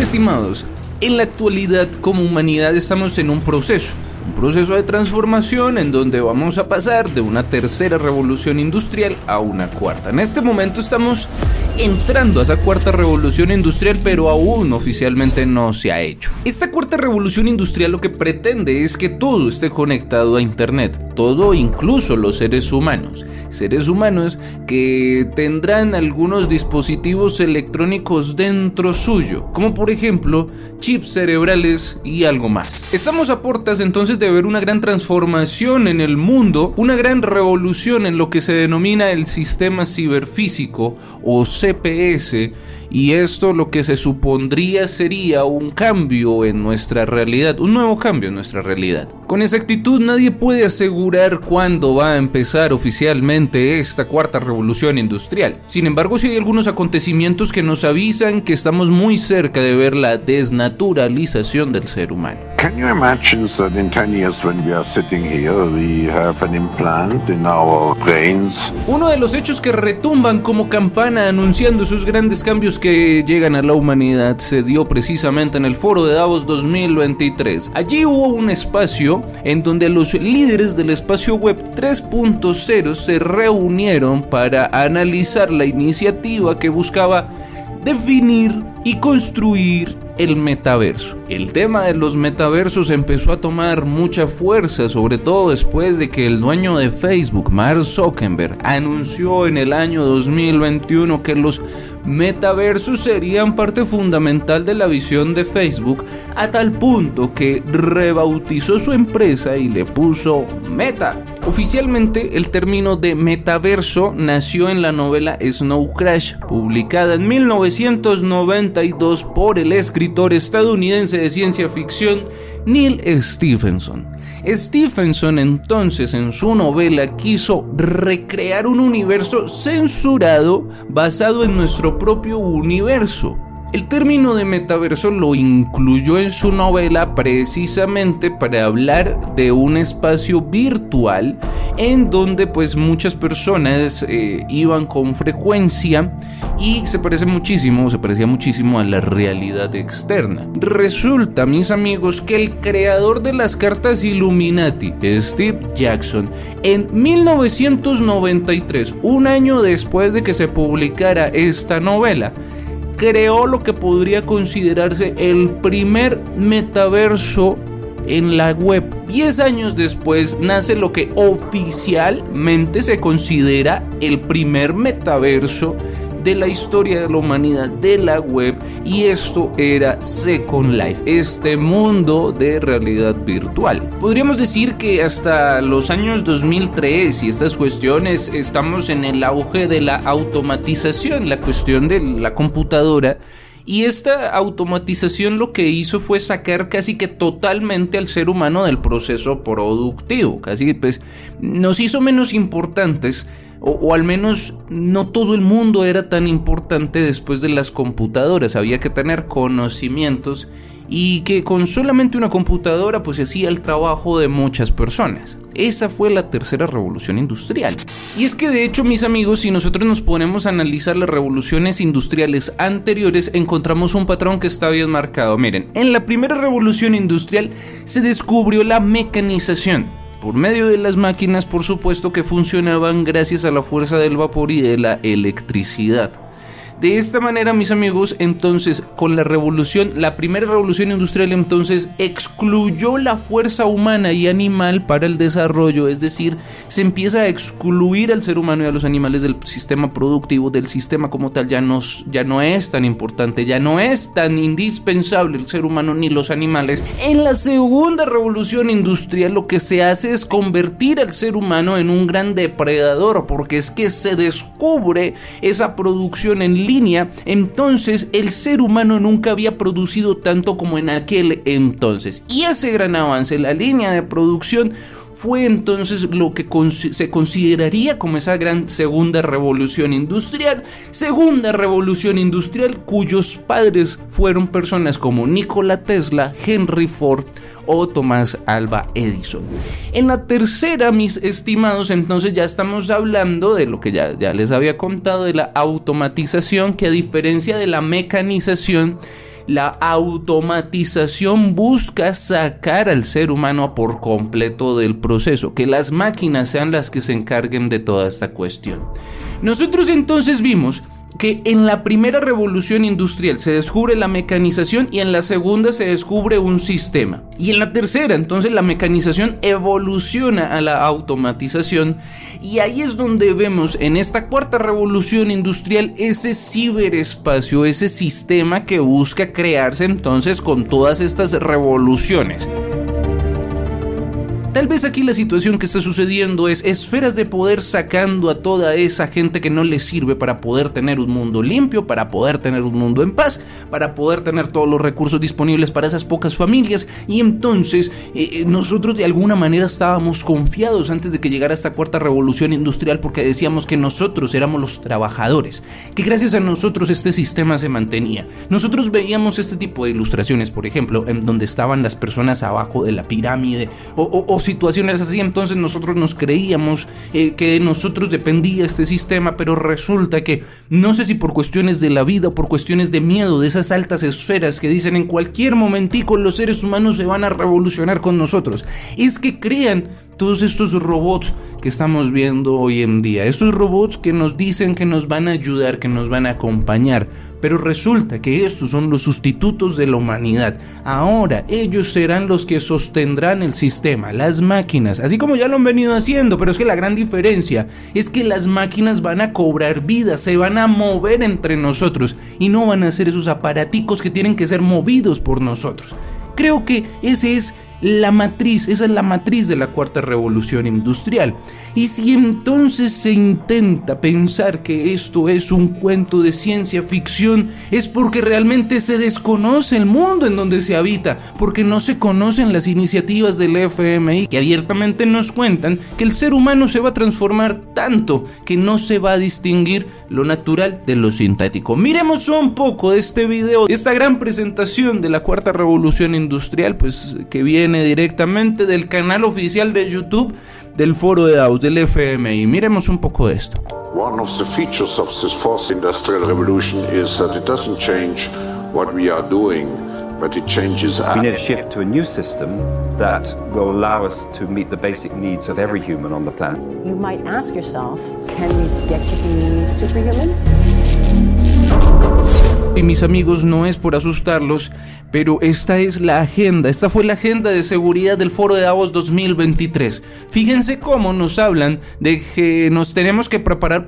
Estimados, en la actualidad como humanidad estamos en un proceso un proceso de transformación en donde vamos a pasar de una tercera revolución industrial a una cuarta. En este momento estamos entrando a esa cuarta revolución industrial, pero aún oficialmente no se ha hecho. Esta cuarta revolución industrial lo que pretende es que todo esté conectado a Internet, todo incluso los seres humanos seres humanos que tendrán algunos dispositivos electrónicos dentro suyo, como por ejemplo chips cerebrales y algo más. Estamos a puertas entonces de ver una gran transformación en el mundo, una gran revolución en lo que se denomina el sistema ciberfísico o CPS, y esto lo que se supondría sería un cambio en nuestra realidad, un nuevo cambio en nuestra realidad. Con exactitud nadie puede asegurar cuándo va a empezar oficialmente esta cuarta revolución industrial. Sin embargo, sí hay algunos acontecimientos que nos avisan que estamos muy cerca de ver la desnaturalización del ser humano. Can you imagine that in 10 years when we are sitting here, we have an implant in our brains? Uno de los hechos que retumban como campana anunciando sus grandes cambios que llegan a la humanidad se dio precisamente en el foro de Davos 2023. Allí hubo un espacio en donde los líderes del espacio web 3.0 se reunieron para analizar la iniciativa que buscaba definir y construir el metaverso. El tema de los metaversos empezó a tomar mucha fuerza, sobre todo después de que el dueño de Facebook, Mark Zuckerberg, anunció en el año 2021 que los metaversos serían parte fundamental de la visión de Facebook, a tal punto que rebautizó su empresa y le puso Meta. Oficialmente el término de metaverso nació en la novela Snow Crash, publicada en 1992 por el escritor estadounidense de ciencia ficción Neil Stephenson. Stephenson entonces en su novela quiso recrear un universo censurado basado en nuestro propio universo. El término de metaverso lo incluyó en su novela precisamente para hablar de un espacio virtual en donde pues muchas personas eh, iban con frecuencia y se parece muchísimo, se parecía muchísimo a la realidad externa. Resulta, mis amigos, que el creador de las cartas Illuminati, Steve Jackson, en 1993, un año después de que se publicara esta novela, creó lo que podría considerarse el primer metaverso en la web. Diez años después nace lo que oficialmente se considera el primer metaverso de la historia de la humanidad de la web y esto era Second Life, este mundo de realidad virtual. Podríamos decir que hasta los años 2003 y estas cuestiones estamos en el auge de la automatización, la cuestión de la computadora y esta automatización lo que hizo fue sacar casi que totalmente al ser humano del proceso productivo, casi pues nos hizo menos importantes o, al menos no todo el mundo era tan importante después de las computadoras, había que tener conocimientos y que con solamente una computadora pues hacía el trabajo de muchas personas. Esa fue la tercera revolución industrial. Y es que de hecho mis amigos, si nosotros nos ponemos a analizar las revoluciones industriales anteriores, encontramos un patrón que está bien marcado. Miren, en la primera revolución industrial se descubrió la mecanización por medio de las máquinas, por supuesto que funcionaban gracias a la fuerza del vapor y de la electricidad. De esta manera, mis amigos, entonces con la revolución, la primera revolución industrial entonces excluyó la fuerza humana y animal para el desarrollo, es decir, se empieza a excluir al ser humano y a los animales del sistema productivo, del sistema como tal, ya no, ya no es tan importante, ya no es tan indispensable el ser humano ni los animales. En la segunda revolución industrial lo que se hace es convertir al ser humano en un gran depredador, porque es que se descubre esa producción en línea, entonces el ser humano nunca había producido tanto como en aquel entonces. Y ese gran avance, la línea de producción, fue entonces lo que se consideraría como esa gran segunda revolución industrial. Segunda revolución industrial cuyos padres fueron personas como Nikola Tesla, Henry Ford o Thomas Alba Edison. En la tercera, mis estimados, entonces ya estamos hablando de lo que ya, ya les había contado, de la automatización que a diferencia de la mecanización, la automatización busca sacar al ser humano por completo del proceso, que las máquinas sean las que se encarguen de toda esta cuestión. Nosotros entonces vimos que en la primera revolución industrial se descubre la mecanización y en la segunda se descubre un sistema. Y en la tercera, entonces la mecanización evoluciona a la automatización y ahí es donde vemos en esta cuarta revolución industrial ese ciberespacio, ese sistema que busca crearse entonces con todas estas revoluciones. Tal vez aquí la situación que está sucediendo es esferas de poder sacando a toda esa gente que no le sirve para poder tener un mundo limpio, para poder tener un mundo en paz, para poder tener todos los recursos disponibles para esas pocas familias. Y entonces eh, eh, nosotros de alguna manera estábamos confiados antes de que llegara esta cuarta revolución industrial porque decíamos que nosotros éramos los trabajadores, que gracias a nosotros este sistema se mantenía. Nosotros veíamos este tipo de ilustraciones, por ejemplo, en donde estaban las personas abajo de la pirámide o, o situaciones así, entonces nosotros nos creíamos eh, que de nosotros dependía este sistema, pero resulta que no sé si por cuestiones de la vida o por cuestiones de miedo, de esas altas esferas que dicen en cualquier momentico los seres humanos se van a revolucionar con nosotros, es que crean todos estos robots que estamos viendo hoy en día. Estos robots que nos dicen que nos van a ayudar, que nos van a acompañar. Pero resulta que estos son los sustitutos de la humanidad. Ahora ellos serán los que sostendrán el sistema, las máquinas, así como ya lo han venido haciendo. Pero es que la gran diferencia es que las máquinas van a cobrar vida, se van a mover entre nosotros y no van a ser esos aparaticos que tienen que ser movidos por nosotros. Creo que ese es la matriz, esa es la matriz de la cuarta revolución industrial. Y si entonces se intenta pensar que esto es un cuento de ciencia ficción, es porque realmente se desconoce el mundo en donde se habita, porque no se conocen las iniciativas del FMI que abiertamente nos cuentan que el ser humano se va a transformar tanto que no se va a distinguir lo natural de lo sintético. Miremos un poco de este video, esta gran presentación de la cuarta revolución industrial, pues que viene directamente del canal oficial de YouTube del Foro de Davos, del FMI. Miremos un poco de esto. One of the features of this fourth industrial revolution is that it doesn't change what we are doing, but it changes We need a shift to a new system that will allow us to meet the basic needs of every human on the planet. You might ask yourself, can we get to be superhumans? Y mis amigos, no es por asustarlos, pero esta es la agenda, esta fue la agenda de seguridad del Foro de Davos 2023. Fíjense cómo nos hablan de que nos tenemos que preparar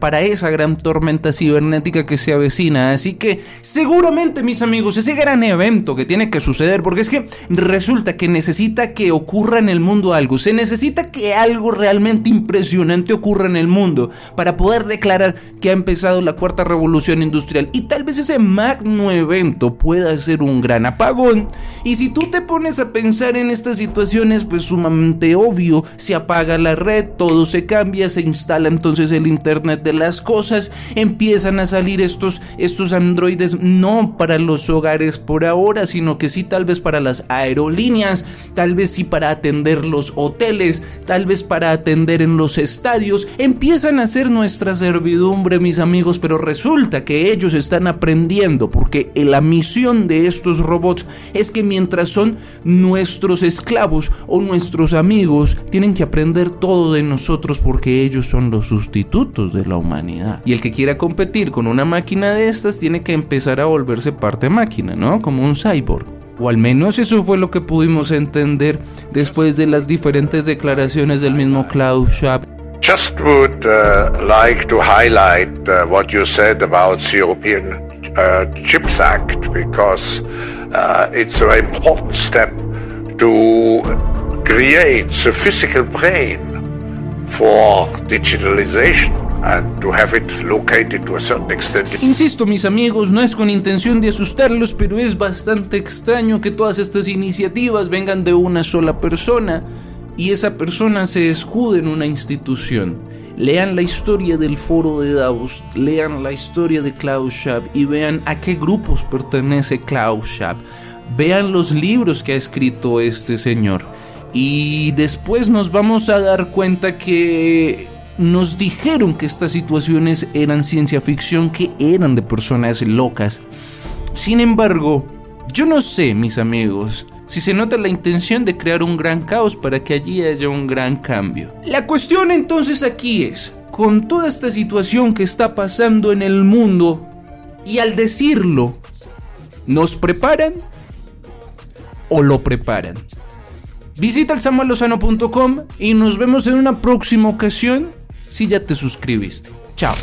para esa gran tormenta cibernética que se avecina. Así que seguramente, mis amigos, ese gran evento que tiene que suceder, porque es que resulta que necesita que ocurra en el mundo algo, se necesita que algo realmente impresionante ocurra en el mundo para poder declarar que ha empezado la cuarta revolución industrial y tal vez ese magno evento pueda ser un gran apagón. Y si tú te pones a pensar en estas situaciones, pues sumamente obvio, se apaga la red, todo se cambia, se instala entonces el Internet de las cosas, empiezan a salir estos, estos androides no para los hogares por ahora, sino que sí tal vez para las aerolíneas, tal vez sí para atender los hoteles, tal vez para atender en los estadios, empiezan a ser nuestra servidumbre, mis amigos, pero resulta que ellos están aprendiendo porque la misión de estos robots es que mientras son nuestros esclavos o nuestros amigos, tienen que aprender todo de nosotros porque ellos son los sustitutos de la humanidad. Y el que quiera competir con una máquina de estas tiene que empezar a volverse parte máquina, ¿no? Como un cyborg. O al menos eso fue lo que pudimos entender después de las diferentes declaraciones del mismo Klaus Schwab Just would uh, like to highlight uh, what you said about the European uh, Chips Act because uh, it's a very important step to create the physical brain for digitalization. And to have it located to a certain extent. Insisto, mis amigos, no es con intención de asustarlos, pero es bastante extraño que todas estas iniciativas vengan de una sola persona y esa persona se escude en una institución. Lean la historia del foro de Davos, lean la historia de Klaus Schwab y vean a qué grupos pertenece Klaus Schwab. Vean los libros que ha escrito este señor. Y después nos vamos a dar cuenta que nos dijeron que estas situaciones eran ciencia ficción, que eran de personas locas. Sin embargo, yo no sé, mis amigos, si se nota la intención de crear un gran caos para que allí haya un gran cambio. La cuestión entonces aquí es, con toda esta situación que está pasando en el mundo, y al decirlo, ¿nos preparan o lo preparan? Visita el samuelosano.com y nos vemos en una próxima ocasión si ya te suscribiste. Chao.